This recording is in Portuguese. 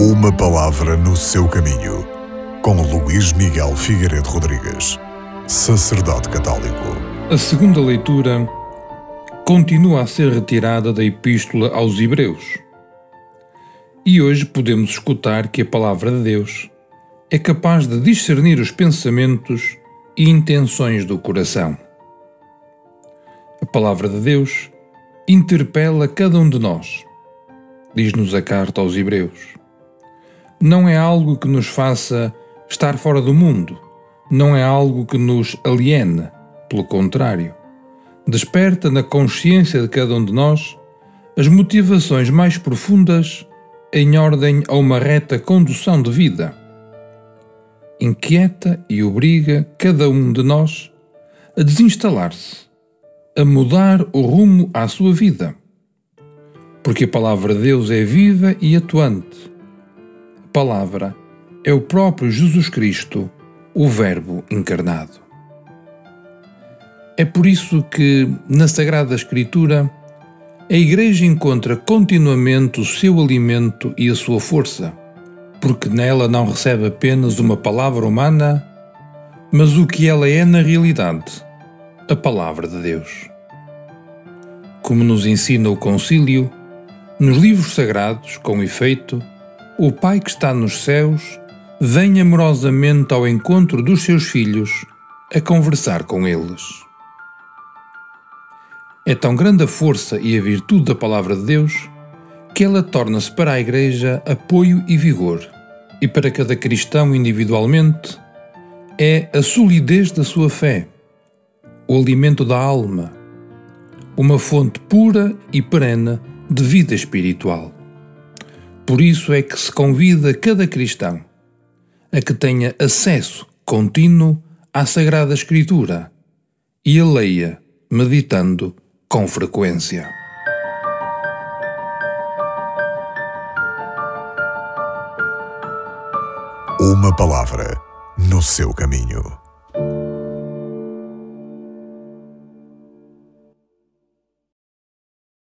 Uma palavra no seu caminho, com Luís Miguel Figueiredo Rodrigues, sacerdote católico. A segunda leitura continua a ser retirada da Epístola aos Hebreus. E hoje podemos escutar que a palavra de Deus é capaz de discernir os pensamentos e intenções do coração. A palavra de Deus interpela cada um de nós, diz-nos a carta aos Hebreus. Não é algo que nos faça estar fora do mundo, não é algo que nos aliena, pelo contrário, desperta na consciência de cada um de nós as motivações mais profundas em ordem a uma reta condução de vida. Inquieta e obriga cada um de nós a desinstalar-se a mudar o rumo à sua vida. Porque a palavra de Deus é viva e atuante. Palavra é o próprio Jesus Cristo, o Verbo encarnado. É por isso que, na Sagrada Escritura, a Igreja encontra continuamente o seu alimento e a sua força, porque nela não recebe apenas uma palavra humana, mas o que ela é na realidade a Palavra de Deus. Como nos ensina o Concílio, nos livros sagrados, com efeito, o Pai que está nos céus vem amorosamente ao encontro dos seus filhos a conversar com eles. É tão grande a força e a virtude da Palavra de Deus que ela torna-se para a Igreja apoio e vigor, e para cada cristão individualmente é a solidez da sua fé o alimento da alma, uma fonte pura e perene de vida espiritual. Por isso é que se convida cada cristão a que tenha acesso contínuo à Sagrada Escritura e a leia meditando com frequência. Uma palavra no seu caminho.